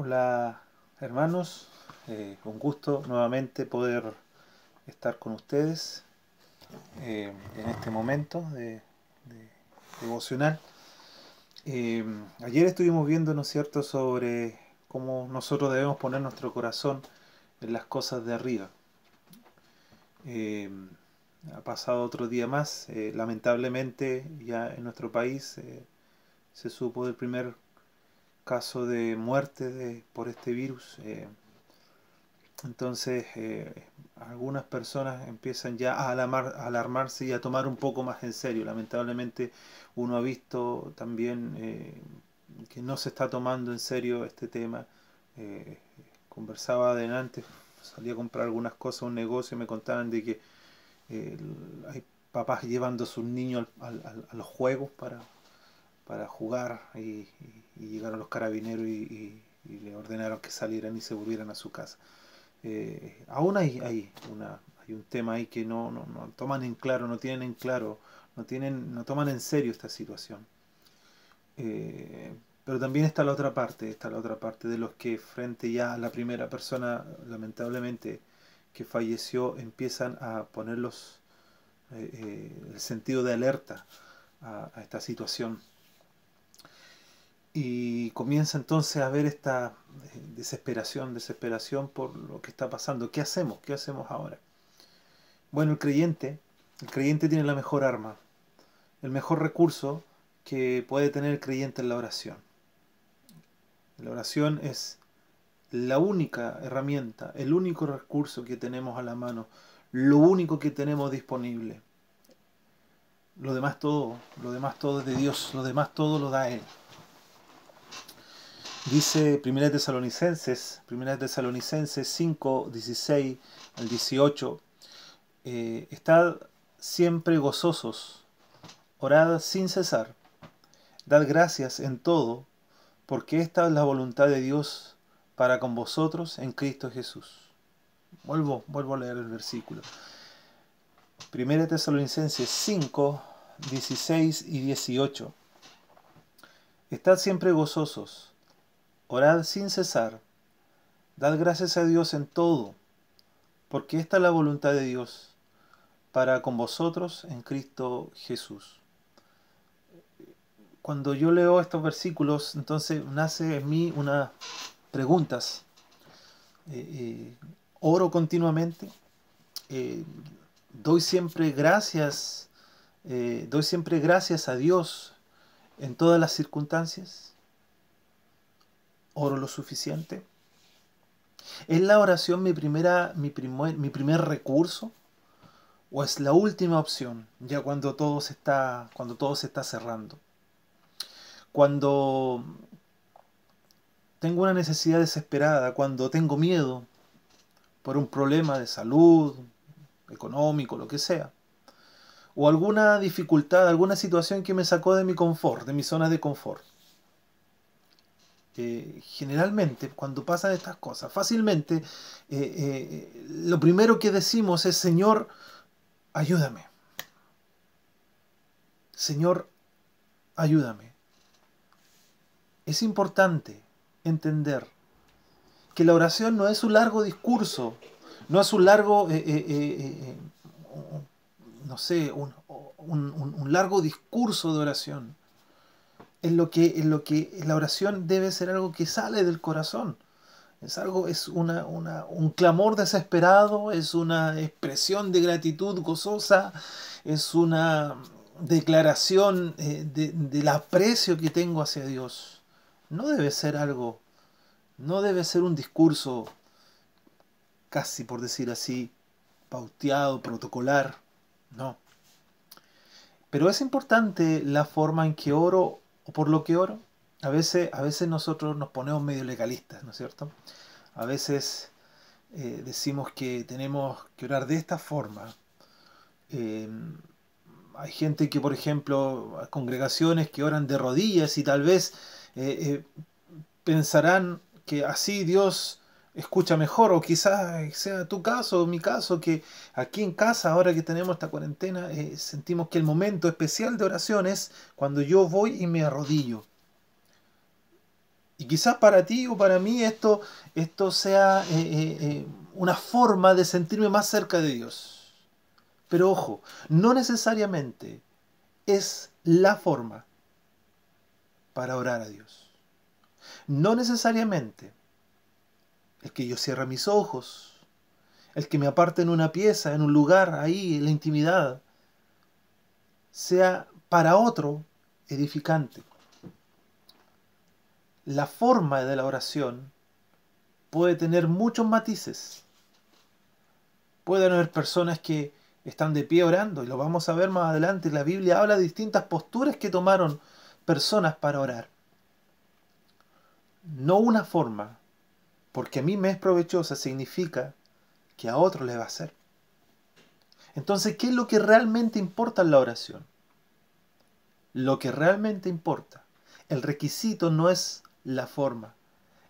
Hola hermanos, eh, un gusto nuevamente poder estar con ustedes eh, en este momento de, de devocional. Eh, ayer estuvimos viendo, ¿no es cierto?, sobre cómo nosotros debemos poner nuestro corazón en las cosas de arriba. ha pasado otro día más, lamentablemente ya en nuestro país se supo del primer caso de muerte de, por este virus. Eh, entonces, eh, algunas personas empiezan ya a, alarmarse y a tomar un poco más en serio. Lamentablemente, uno ha visto también eh, que no se está tomando en serio este tema. conversaba adelante, salí a comprar algunas cosas un negocio y me contaban de que hay papás llevando a sus niños a los juegos para, para jugar y, llegaron los carabineros y, le ordenaron que salieran y se volvieran a su casa. Eh, aún hay, hay, una, hay un tema ahí que no, no, no, toman en claro, no tienen en claro, no, tienen, no toman en serio esta situación. Eh, pero también está la otra parte, está la otra parte de los que frente ya a la primera persona, lamentablemente, que falleció, empiezan a ponerlos eh, el sentido de alerta a esta situación y comienza entonces a ver esta eh, desesperación, desesperación por lo que está pasando. ¿Qué hacemos? ¿Qué hacemos ahora? Bueno, el creyente, el creyente tiene la mejor arma, el mejor recurso que puede tener el creyente en la oración. La oración es la única herramienta, el único recurso que tenemos a la mano, lo único que tenemos disponible. Lo demás todo, lo demás todo es de Dios, lo demás todo lo da Él. Dice 1 Tesalonicenses, 1 Tesalonicenses 5, 16 al 18, eh, estad siempre gozosos, orad sin cesar, dad gracias en todo, porque esta es la voluntad de Dios para con vosotros en Cristo Jesús. Vuelvo, vuelvo a leer el versículo. 1 Tesalonicenses 5, 16 y 18. Estad siempre gozosos Orad sin cesar. Dad gracias a Dios en todo, porque esta es la voluntad de Dios para con vosotros en Cristo Jesús. Cuando yo leo estos versículos, entonces nace en mí unas preguntas. Eh, eh, oro continuamente, eh, doy siempre gracias, doy siempre gracias a Dios en todas las circunstancias oro lo suficiente? ¿Es la oración mi, primera, mi, primer, mi primer recurso? ¿O es la última opción, ya cuando todo se está, cuando todo se está cerrando? Cuando tengo una necesidad desesperada, cuando tengo miedo por un problema de salud, económico, lo que sea, o alguna dificultad, alguna situación que me sacó de mi confort, de mi zona de confort generalmente cuando pasan estas cosas, fácilmente eh, eh, lo primero que decimos es, Señor, ayúdame. Señor, ayúdame. Es importante entender que la oración no es un largo discurso, no es un largo, eh, no sé, un largo discurso de oración en lo que, en lo que la oración debe ser algo que sale del corazón. Es algo, es una, un clamor desesperado, es una expresión de gratitud gozosa, es una declaración eh, del aprecio que tengo hacia Dios. No debe ser algo, no debe ser un discurso casi por decir así, pauteado, protocolar, no. Pero es importante la forma en que oro o por lo que oro. A veces, a veces nosotros nos ponemos medio legalistas, ¿no es cierto? A veces eh, decimos que tenemos que orar de esta forma. Em, hay gente que, por ejemplo, congregaciones que oran de rodillas y tal vez eh, eh, pensarán que así Dios escucha mejor, o quizás sea tu caso o mi caso, que aquí en casa, ahora que tenemos esta cuarentena, eh, sentimos que el momento especial de oración es cuando yo voy y me arrodillo. Y quizás para ti o para mí esto, esto sea eh, eh, una forma de sentirme más cerca de Dios. Pero ojo, no necesariamente es la forma para orar a Dios. No necesariamente el que yo cierre mis ojos, el que me aparte en una pieza, en un lugar, ahí, en la intimidad, sea para otro edificante la forma de la oración puede tener muchos matices. Pueden haber personas que están de pie orando, y lo vamos a ver más adelante. La Biblia habla de distintas posturas que tomaron personas para orar. No una forma, porque a mí me es provechosa, significa que a otro le va a ser. Entonces, ¿qué es lo que realmente importa en la oración? Lo que realmente importa. El requisito no es la forma.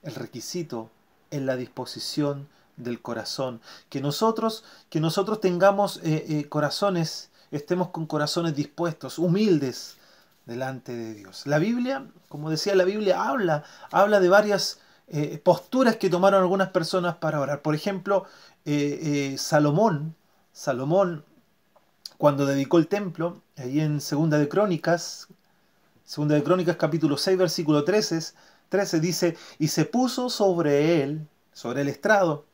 El requisito es la disposición del corazón. Que nosotros, que nosotros tengamos eh, eh, corazones, estemos con corazones dispuestos, humildes delante de Dios. La Biblia, como decía la Biblia, habla, habla de varias eh, posturas que tomaron algunas personas para orar. Por ejemplo, Salomón, Salomón, cuando dedicó el templo, ahí en Segunda de Crónicas, Segunda de Crónicas capítulo 6, versículo 13, 13 dice, y se puso sobre él, sobre el estrado,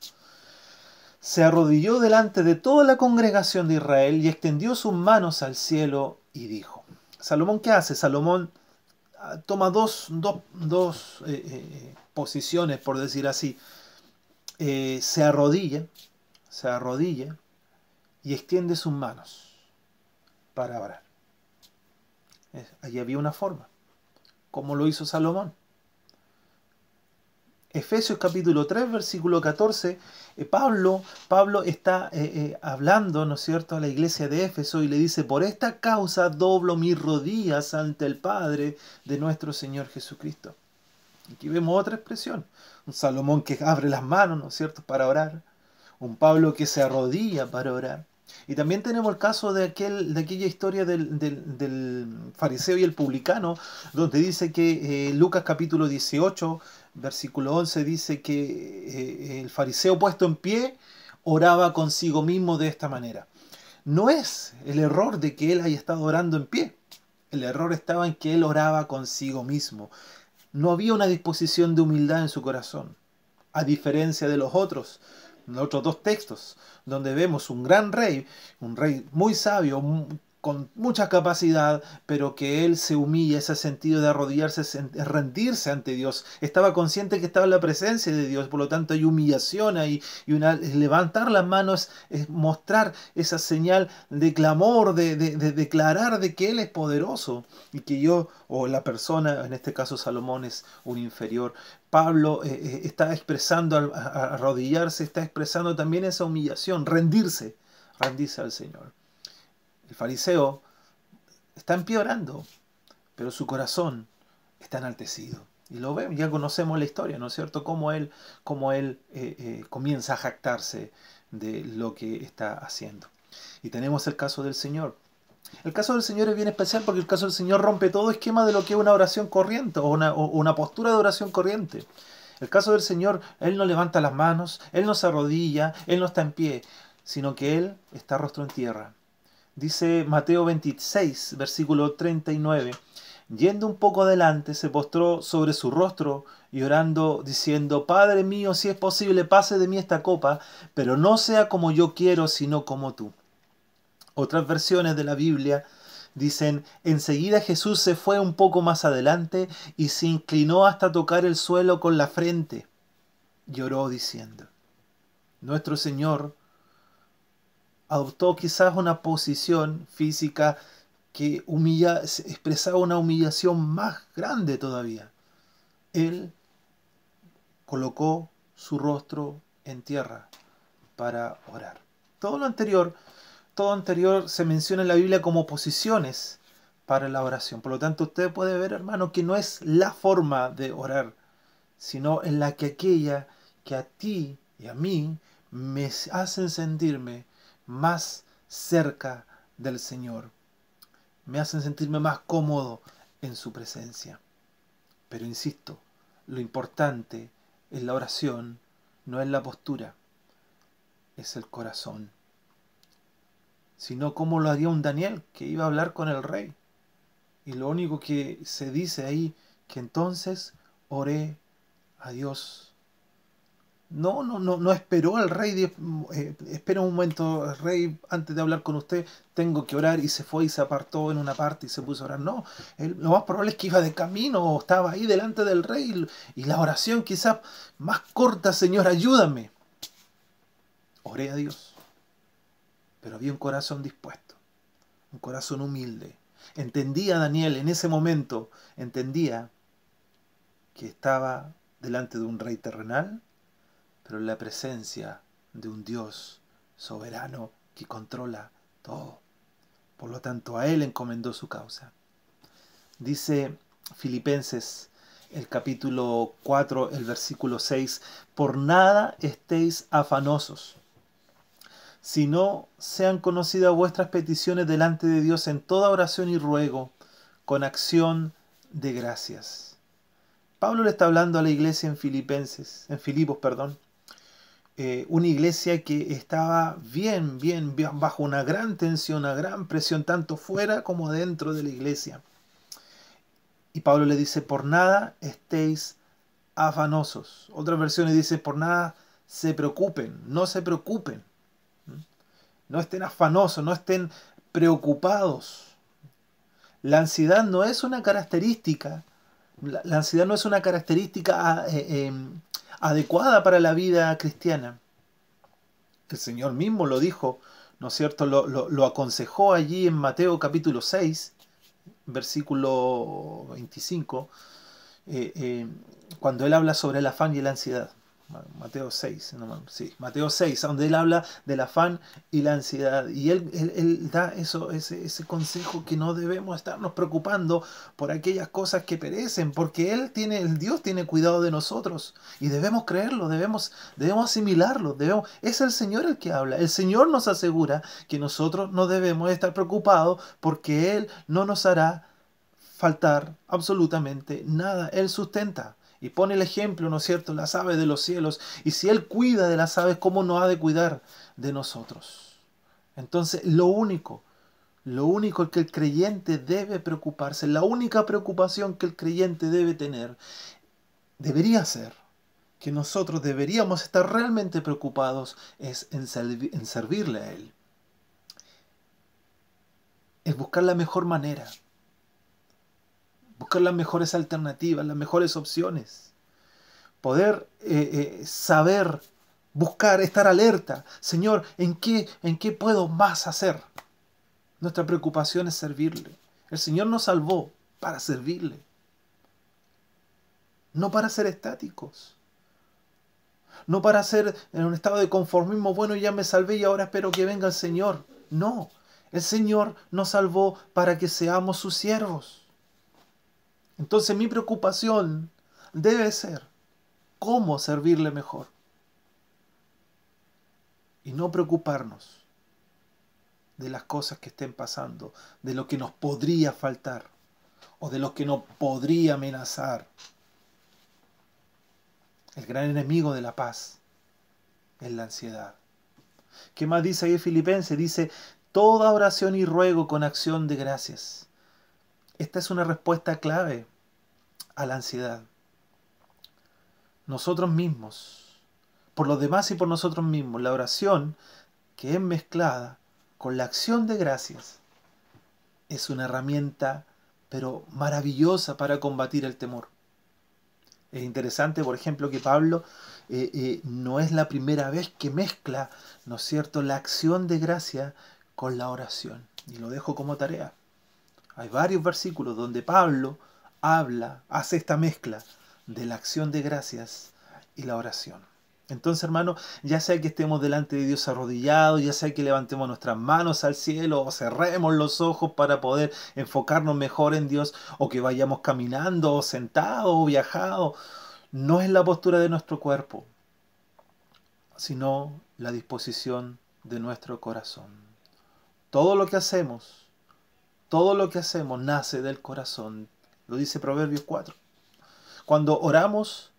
se arrodilló delante de toda la congregación de Israel y extendió sus manos al cielo y dijo, Salomón, ¿qué hace? Salomón ah, toma dos, dos, eh, eh, posiciones, por decir así. Eh, se arrodilla, se arrodilla y extiende sus manos para orar. Allí había una forma, como lo hizo Salomón. Efesios capítulo 3, versículo 14, eh, Pablo, Pablo está eh, hablando, ¿no es cierto?, a la iglesia de Éfeso y le dice, por esta causa doblo mis rodillas ante el Padre de nuestro Señor Jesucristo. Aquí vemos otra expresión, un Salomón que abre las manos, ¿no es cierto?, para orar, un Pablo que se arrodilla para orar. Y también tenemos el caso de, aquel, de aquella historia del, fariseo y el publicano, donde dice que Lucas capítulo 18, versículo 11 dice que eh, el fariseo puesto en pie oraba consigo mismo de esta manera. No es el error de que él haya estado orando en pie. El error estaba en que él oraba consigo mismo. No había una disposición de humildad en su corazón. A diferencia de los otros, los otros dos textos, donde vemos un gran rey, un rey muy sabio, con mucha capacidad, pero que él se humilla, ese sentido de arrodillarse, rendirse ante Dios. Estaba consciente que estaba en la presencia de Dios, por lo tanto hay humillación ahí, y levantar las manos es mostrar esa señal de clamor, de, declarar de que Él es poderoso y que yo, o la persona, en este caso Salomón, es un inferior. Pablo eh, eh, está expresando al arrodillarse, está expresando también esa humillación, rendirse, rendirse al Señor. El fariseo está empeorando, pero su corazón está enaltecido. Y lo vemos, ya conocemos la historia, ¿no es cierto? Cómo él, cómo él eh, eh, comienza a jactarse de lo que está haciendo. Y tenemos el caso del Señor. El caso del Señor es bien especial porque el caso del Señor rompe todo esquema de lo que es una oración corriente o una, o una postura de oración corriente. El caso del Señor, Él no levanta las manos, Él no se arrodilla, Él no está en pie, sino que Él está rostro en tierra Dice Mateo 26, versículo 39. Yendo un poco adelante, se postró sobre su rostro y orando, diciendo, Padre mío, si es posible, pase de mí esta copa, pero no sea como yo quiero, sino como tú. Otras versiones de la Biblia dicen, enseguida Jesús se fue un poco más adelante y se inclinó hasta tocar el suelo con la frente. Lloró diciendo, Nuestro Señor adoptó quizás una posición física que humilla, expresaba una humillación más grande todavía. Él colocó su rostro en tierra para orar. Todo lo anterior, todo anterior se menciona en la Biblia como posiciones para la oración. Por lo tanto, usted puede ver, hermano, que no es la forma de orar, sino en la que aquella que a ti y a mí me hacen sentirme más cerca del Señor. Me hacen sentirme más cómodo en su presencia. Pero insisto, lo importante en la oración no es la postura, es el corazón. Sino como lo haría un Daniel que iba a hablar con el rey. Y lo único que se dice ahí, que entonces oré a Dios no, no, no, no esperó al rey, eh, espera un momento, rey, antes de hablar con usted, tengo que orar y se fue y se apartó en una parte y se puso a orar. No, lo más probable es que iba de camino o estaba ahí delante del rey y, y la oración quizás más corta, Señor, ayúdame. Oré a Dios, pero había un corazón dispuesto, un corazón humilde. Entendía Daniel en ese momento, entendía que estaba delante de un rey terrenal pero en la presencia de un Dios soberano que controla todo. Por lo tanto, a Él encomendó su causa. Dice Filipenses el capítulo 4, el versículo 6, por nada estéis afanosos, sino sean conocidas vuestras peticiones delante de Dios en toda oración y ruego, con acción de gracias. Pablo le está hablando a la iglesia en Filipenses, en Filipos, perdón, eh, una iglesia que estaba bien, bien, bien, bajo una gran tensión, una gran presión, tanto fuera como dentro de la iglesia. Y Pablo le dice, por nada estéis afanosos. Otras versiones dicen, por nada se preocupen, no se preocupen. No estén afanosos, no estén preocupados. La ansiedad no es una característica, la, ansiedad no es una característica eh, em, adecuada para la vida cristiana. El Señor mismo lo dijo, ¿no es cierto? Lo, aconsejó allí en Mateo capítulo 6, versículo 25, eh, eh, cuando él habla sobre el afán y la ansiedad. Mateo 6, sí, Mateo 6, donde él habla del afán y la ansiedad. Y él, él, da eso, ese, ese, consejo que no debemos estarnos preocupando por aquellas cosas que perecen, porque él tiene, el Dios tiene cuidado de nosotros y debemos creerlo, debemos, debemos asimilarlo, debemos, es el Señor el que habla. El Señor nos asegura que nosotros no debemos estar preocupados porque Él no nos hará faltar absolutamente nada. Él sustenta. Y pone el ejemplo, ¿no es cierto?, las aves de los cielos. Y si Él cuida de las aves, ¿cómo no ha de cuidar de nosotros? Entonces, lo único, lo único que el creyente debe preocuparse, la única preocupación que el creyente debe tener, debería ser que nosotros deberíamos estar realmente preocupados es en, en servirle a Él. Es buscar la mejor manera buscar las mejores alternativas, las mejores opciones, poder eh, eh, saber, buscar, estar alerta. Señor, ¿en qué, ¿en qué puedo más hacer? Nuestra preocupación es servirle. El Señor nos salvó para servirle, no para ser estáticos. No para ser en un estado de conformismo, bueno, ya me salvé y ahora espero que venga el Señor. No, el Señor nos salvó para que seamos sus siervos. Entonces mi preocupación debe ser cómo servirle mejor. Y no preocuparnos de las cosas que estén pasando, de lo que nos podría faltar o de lo que nos podría amenazar. El gran enemigo de la paz es la ansiedad. ¿Qué más dice ahí Filipenses? Dice, toda oración y ruego con acción de gracias esta es una respuesta clave a la ansiedad. Nosotros mismos, por los demás y por nosotros mismos, la oración que es mezclada con la acción de gracias es una herramienta pero maravillosa para combatir el temor. Es interesante, por ejemplo, que Pablo eh, eh, no es la primera vez que mezcla, ¿no es cierto?, la acción de gracia con la oración. Y lo dejo como tarea. Hay varios versículos donde Pablo habla, hace esta mezcla de la acción de gracias y la oración. Entonces, hermano, ya sea que estemos delante de Dios arrodillados, ya sea que levantemos nuestras manos al cielo o cerremos los ojos para poder enfocarnos mejor en Dios, o que vayamos caminando o sentados o viajados, no es la postura de nuestro cuerpo, sino la disposición de nuestro corazón. Todo lo que hacemos todo lo que hacemos nace del corazón. Lo dice Proverbios 4. cuando oramos,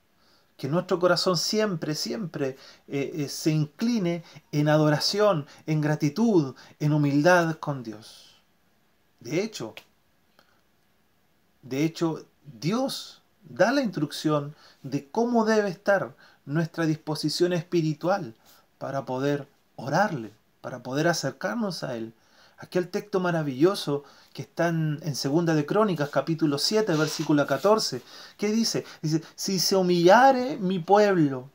que nuestro corazón siempre, siempre eh, eh, se incline en adoración, en gratitud, en humildad con Dios. De hecho, de hecho, Dios da la instrucción de cómo debe estar nuestra disposición espiritual para poder orarle, para poder acercarnos a Él. Aquel texto maravilloso que está en, Segunda de Crónicas, capítulo 7, versículo 14, ¿qué dice? Dice, si se humillare mi pueblo,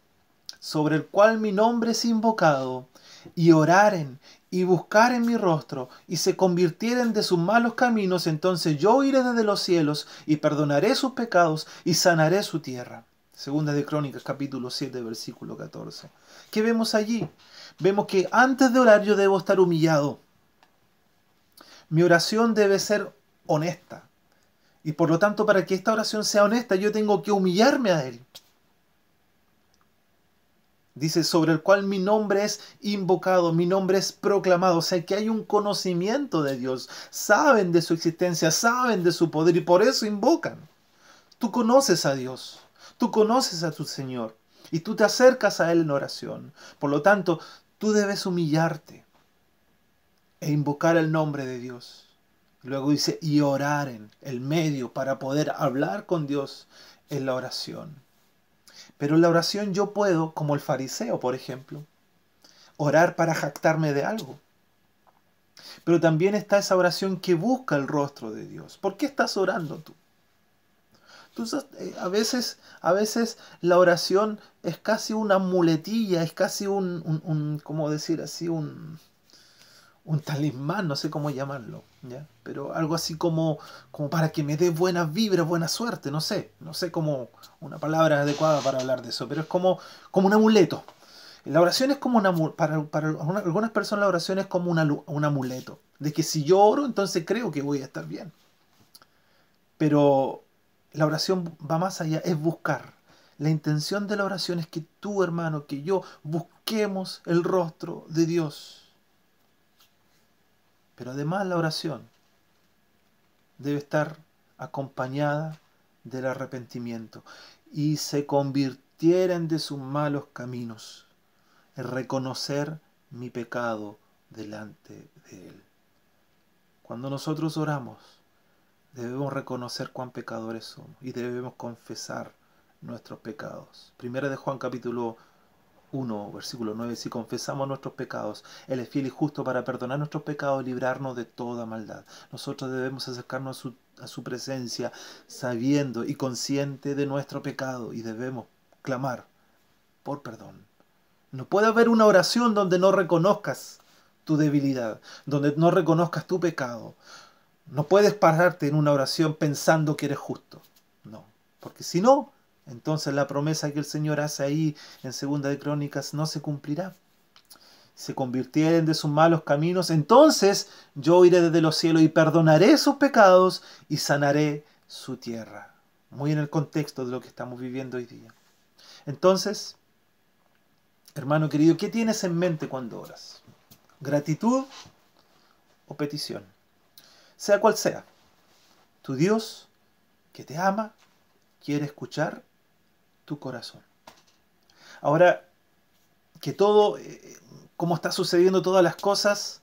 sobre el cual mi nombre es invocado, y oraren y buscaren mi rostro, y se convirtieren de sus malos caminos, entonces yo iré desde los cielos, y perdonaré sus pecados, y sanaré su tierra. Segunda de Crónicas, capítulo 7, versículo 14. ¿Qué vemos allí? Vemos que antes de orar yo debo estar humillado mi oración debe ser honesta. Y por lo tanto, para que esta oración sea honesta, yo tengo que humillarme a Él. Dice, sobre el cual mi nombre es invocado, mi nombre es proclamado. O sea, que hay un conocimiento de Dios. Saben de su existencia, saben de su poder y por eso invocan. Tú conoces a Dios, tú conoces a tu Señor y tú te acercas a Él en oración. Por lo tanto, tú debes humillarte e invocar el nombre de Dios. Luego dice, y orar en el medio para poder hablar con Dios en la oración. Pero en la oración yo puedo, como el fariseo, por ejemplo, orar para jactarme de algo. Pero también está esa oración que busca el rostro de Dios. ¿Por qué estás orando tú? Eh, a, veces, a veces la oración es casi una muletilla, es casi un, un, un ¿cómo decir así? Un, un talismán, no sé cómo llamarlo, ¿ya? pero algo así como, como para que me dé buenas vibras, buena suerte, no sé, no sé cómo una palabra adecuada para hablar de eso, pero es como, como un amuleto. La oración es como una, para, para algunas personas la oración es como una, un amuleto, de que si yo oro, entonces creo que voy a estar bien. Pero la oración va más allá, es buscar. La intención de la oración es que tú, hermano, que yo busquemos el rostro de Dios pero además la oración debe estar acompañada del arrepentimiento y se convirtieran de sus malos caminos, en reconocer mi pecado delante de Él. Cuando nosotros oramos, debemos reconocer cuán pecadores somos y debemos confesar nuestros pecados. Primera de Juan capítulo 1, versículo 9, si confesamos nuestros pecados, Él es fiel y justo para perdonar nuestros pecados y librarnos de toda maldad. Nosotros debemos acercarnos a su, a su presencia sabiendo y consciente de nuestro pecado y debemos clamar por perdón. No puede haber una oración donde no reconozcas tu debilidad, donde no reconozcas tu pecado. No puedes pararte en una oración pensando que eres justo. No, porque si no, entonces la promesa que el Señor hace ahí en Segunda de Crónicas no se cumplirá. Se convirtieren de sus malos caminos, entonces yo iré desde los cielos y perdonaré sus pecados y sanaré su tierra. Muy en el contexto de lo que estamos viviendo hoy día. Entonces, hermano querido, ¿qué tienes en mente cuando oras? ¿Gratitud o petición? Sea cual sea, tu Dios que te ama quiere escuchar tu corazón. Ahora, que todo, eh, como está sucediendo todas las cosas,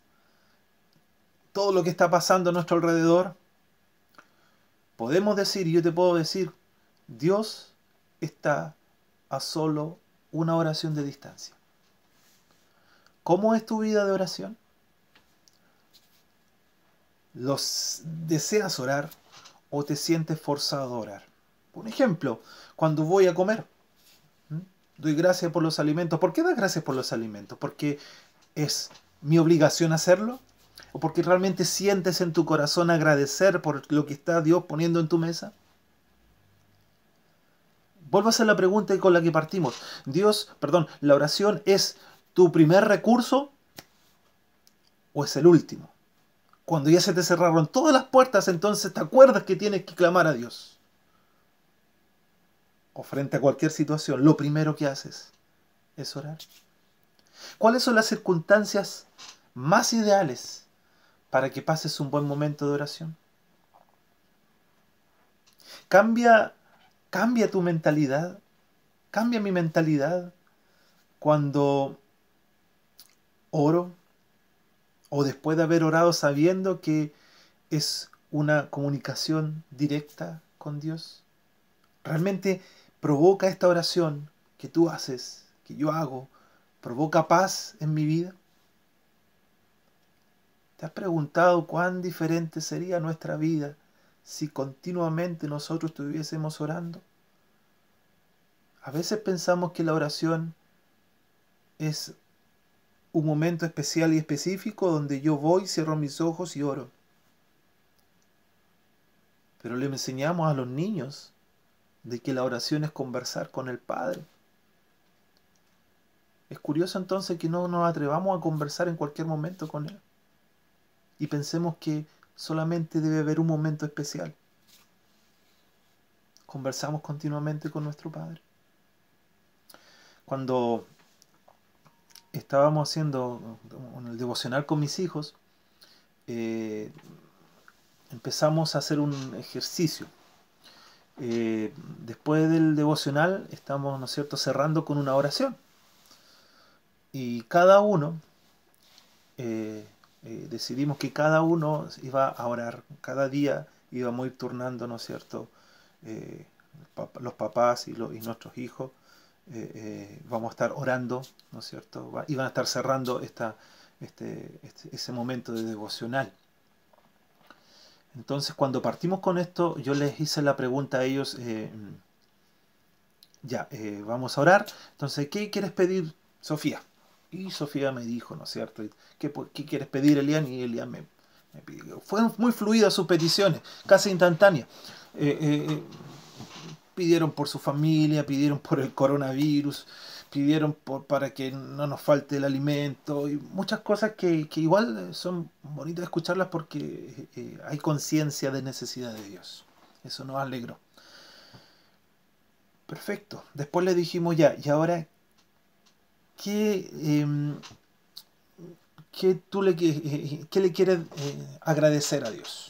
todo lo que está pasando a nuestro alrededor, podemos decir, y yo te puedo decir, Dios está a solo una oración de distancia. ¿Cómo es tu vida de oración? ¿Los deseas orar o te sientes forzado a orar? Un ejemplo, cuando voy a comer, doy gracias por los alimentos. ¿Por qué das gracias por los alimentos? ¿Porque es mi obligación hacerlo? ¿O porque realmente sientes en tu corazón agradecer por lo que está Dios poniendo en tu mesa? Vuelvo a hacer la pregunta con la que partimos. Dios, perdón, ¿la oración es tu primer recurso o es el último? Cuando ya se te cerraron todas las puertas, entonces te acuerdas que tienes que clamar a Dios o frente a cualquier situación, lo primero que haces es orar. ¿Cuáles son las circunstancias más ideales para que pases un buen momento de oración? Cambia, cambia tu mentalidad, cambia mi mentalidad cuando oro o después de haber orado sabiendo que es una comunicación directa con Dios. Realmente provoca esta oración que tú haces, que yo hago, provoca paz en mi vida. ¿Te has preguntado cuán diferente sería nuestra vida si continuamente nosotros estuviésemos orando? A veces pensamos que la oración es un momento especial y específico donde yo voy, cierro mis ojos y oro. Pero le enseñamos a los niños de que la oración es conversar con el Padre. Es curioso entonces que no nos atrevamos a conversar en cualquier momento con Él y pensemos que solamente debe haber un momento especial. Conversamos continuamente con nuestro Padre. Cuando estábamos haciendo el devocional con mis hijos, eh, empezamos a hacer un ejercicio. Eh, después del devocional estamos, ¿no es cierto?, cerrando con una oración. Y cada uno eh, eh, decidimos que cada uno iba a orar, cada día íbamos a ir turnando, ¿no es cierto? Los papás y, nuestros hijos vamos a estar orando, ¿no es cierto? iban a estar cerrando este, este, ese momento de devocional. Entonces, cuando partimos con esto, yo les hice la pregunta a ellos, ya, vamos a orar. Entonces, ¿qué quieres pedir, Sofía? Y Sofía me dijo, ¿no es cierto? ¿Qué, qué quieres pedir, Elian? Y Elian me, pidió. Fueron muy fluidas sus peticiones, casi instantáneas. Eh, eh, eh, pidieron por su familia, pidieron por el coronavirus, pidieron por, para que no nos falte el alimento y muchas cosas que, que igual son bonitas escucharlas porque hay conciencia de necesidad de Dios. Eso nos alegró. Perfecto. Después le dijimos ya, ¿y ahora ¿qué, em, tú le, qué le quieres eh, agradecer a Dios?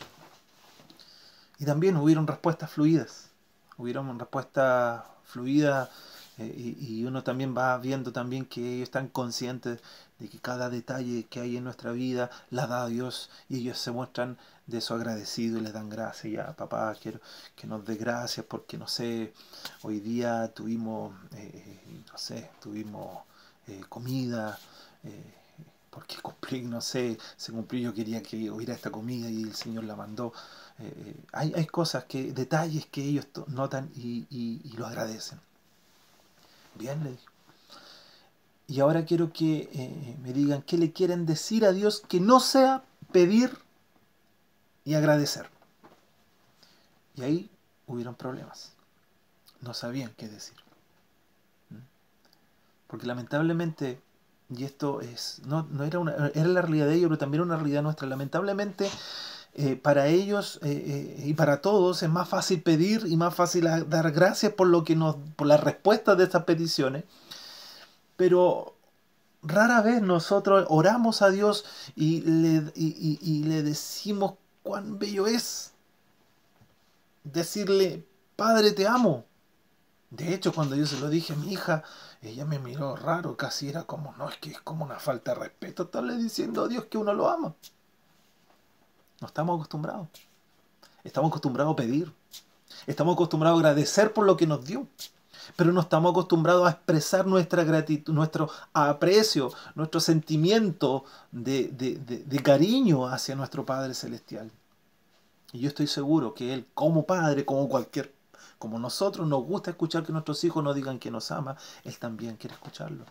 Y también hubieron respuestas fluidas, hubieron respuestas fluidas eh, y, uno también va viendo también que ellos están conscientes de que cada detalle que hay en nuestra vida la da Dios y ellos se muestran de eso agradecidos y le dan gracias. Ya, papá, quiero que nos dé gracias porque, no sé, hoy día tuvimos, eh, no sé, tuvimos eh, comida, eh, porque cumplí, no sé, se cumplió, yo quería que hubiera esta comida y el Señor la mandó. Eh, hay, hay, cosas que, detalles que ellos notan y, lo agradecen. Bien, le Y ahora quiero que me digan qué le quieren decir a Dios que no sea pedir y agradecer. Y ahí hubieron problemas. No sabían qué decir. Porque lamentablemente, y esto es, no, no era, una, era la realidad de ellos, pero también una realidad nuestra, lamentablemente eh, para ellos eh, eh, y para todos es más fácil pedir y más fácil dar gracias por lo que nos, por las respuestas de estas peticiones. Pero rara vez nosotros oramos a Dios y le, y le decimos cuán bello es. Decirle, Padre, te amo. De hecho, cuando yo se lo dije a mi hija, ella me miró raro, casi era como, no, es que es como una falta de respeto estarle diciendo a Dios que uno lo ama. No estamos acostumbrados. Estamos acostumbrados a pedir. Estamos acostumbrados a agradecer por lo que nos dio. Pero no estamos acostumbrados a expresar nuestra gratitud, nuestro aprecio, nuestro sentimiento de, de cariño hacia nuestro Padre Celestial. Y yo estoy seguro que Él, como Padre, como cualquier como nosotros nos gusta escuchar que nuestros hijos nos digan que nos ama, Él también quiere escucharlo.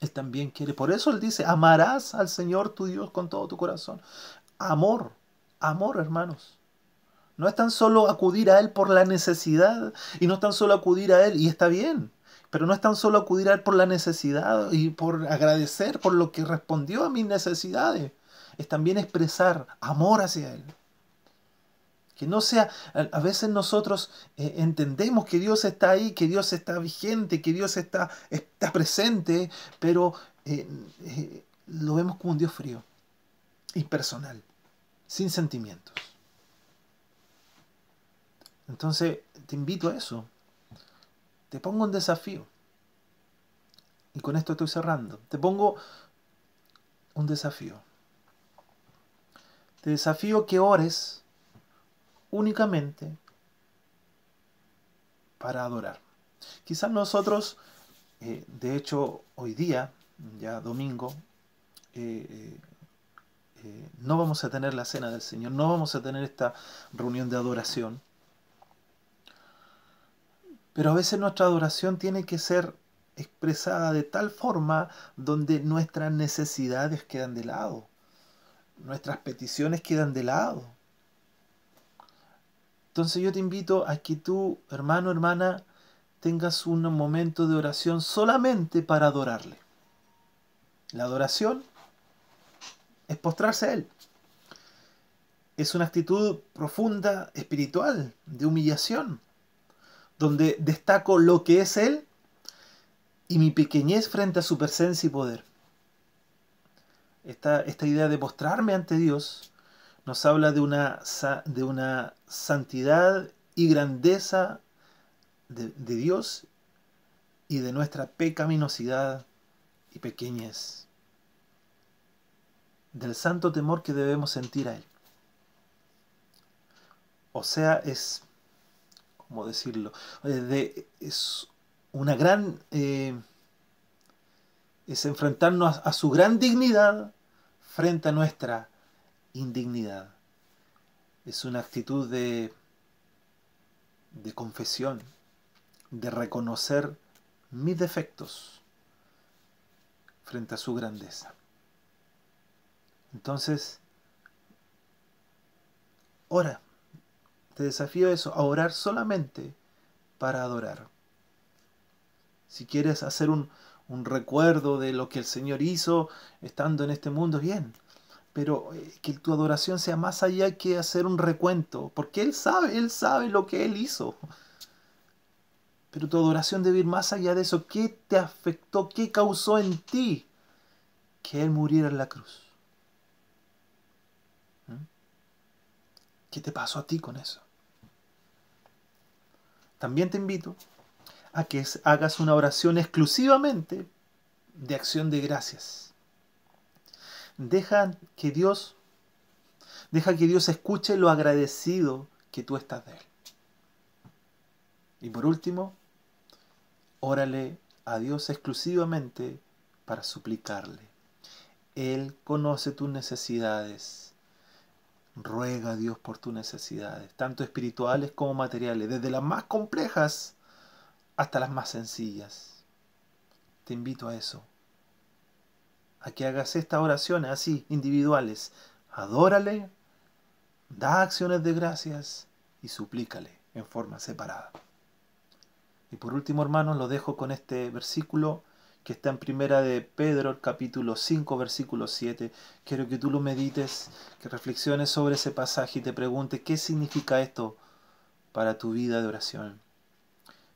Él también quiere. Por eso Él dice, amarás al Señor tu Dios con todo tu corazón. Amor, amor hermanos. No es tan solo acudir a Él por la necesidad y no es tan solo acudir a Él y está bien. Pero no es tan solo acudir a Él por la necesidad y por agradecer por lo que respondió a mis necesidades. Es también expresar amor hacia Él. Que no sea, a veces nosotros eh, entendemos que Dios está ahí, que Dios está vigente, que Dios está, está presente, pero eh, eh, lo vemos como un Dios frío, impersonal, sin sentimientos. Entonces, te invito a eso. Te pongo un desafío. Y con esto estoy cerrando. Te pongo un desafío. Te desafío que ores únicamente para adorar. Quizás nosotros, eh, de hecho, hoy día, ya domingo, eh, eh, no vamos a tener la cena del Señor, no vamos a tener esta reunión de adoración. Pero a veces nuestra adoración tiene que ser expresada de tal forma donde nuestras necesidades quedan de lado, nuestras peticiones quedan de lado. Entonces yo te invito a que tú, hermano, hermana, tengas un momento de oración solamente para adorarle. La adoración es postrarse a Él. Es una actitud profunda, espiritual, de humillación, donde destaco lo que es Él y mi pequeñez frente a su presencia y poder. Esta, esta idea de postrarme ante Dios nos habla de una, de una santidad y grandeza de, de Dios y de nuestra pecaminosidad y pequeñez del santo temor que debemos sentir a Él. O sea, es, ¿cómo decirlo? De, es una gran... Eh, es enfrentarnos a, a su gran dignidad frente a nuestra indignidad. Es una actitud de, de confesión, de reconocer mis defectos frente a su grandeza. Entonces, ora. Te desafío a eso, a orar solamente para adorar. Si quieres hacer un, un recuerdo de lo que el Señor hizo estando en este mundo, bien. Pero eh, que tu adoración sea más allá que hacer un recuento, porque Él sabe, Él sabe lo que Él hizo. Pero tu adoración debe ir más allá de eso. ¿Qué te afectó? ¿Qué causó en ti que Él muriera en la cruz? ¿Qué te pasó a ti con eso? También te invito a que hagas una oración exclusivamente de acción de gracias. Deja que Dios deja que Dios escuche lo agradecido que tú estás de él. Y por último, órale a Dios exclusivamente para suplicarle. Él conoce tus necesidades Ruega a Dios por tus necesidades, tanto espirituales como materiales, desde las más complejas hasta las más sencillas. Te invito a eso, a que hagas estas oraciones así, individuales. Adórale, da acciones de gracias y suplícale en forma separada. Y por último, hermanos, lo dejo con este versículo que está en primera de Pedro, capítulo 5, versículo 7. Quiero que tú lo medites, que reflexiones sobre ese pasaje y te preguntes qué significa esto para tu vida de oración.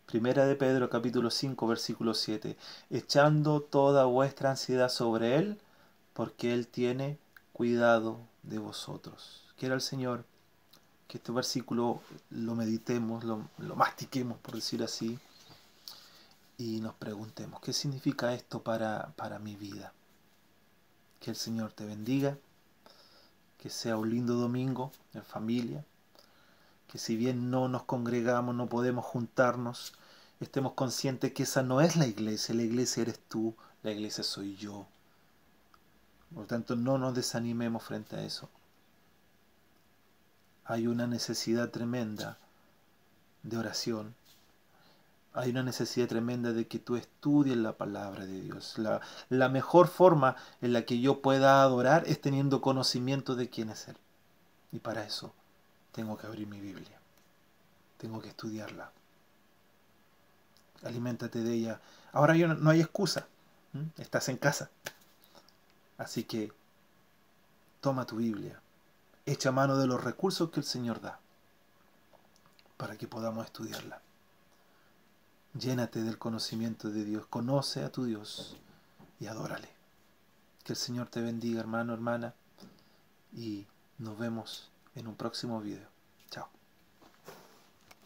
Primera de Pedro, capítulo 5, versículo 7. Echando toda vuestra ansiedad sobre Él, porque Él tiene cuidado de vosotros. Quiera el Señor que este versículo lo meditemos, lo, lo mastiquemos, por decir así y nos preguntemos, ¿qué significa esto para, para mi vida? Que el Señor te bendiga, que sea un lindo domingo en familia, que si bien no nos congregamos, no podemos juntarnos, estemos conscientes que esa no es la iglesia, la iglesia eres tú, la iglesia soy yo. Por lo tanto, no nos desanimemos frente a eso. Hay una necesidad tremenda de oración, hay una necesidad tremenda de que tú estudies la palabra de Dios. La, la, mejor forma en la que yo pueda adorar es teniendo conocimiento de quién es Él. Y para eso tengo que abrir mi Biblia. Tengo que estudiarla. Aliméntate de ella. Ahora yo no, no hay excusa. Estás en casa. Así que toma tu Biblia. Echa mano de los recursos que el Señor da para que podamos estudiarla. Llénate del conocimiento de Dios, conoce a tu Dios y adórale. Que el Señor te bendiga, hermano, hermana, y nos vemos en un próximo video.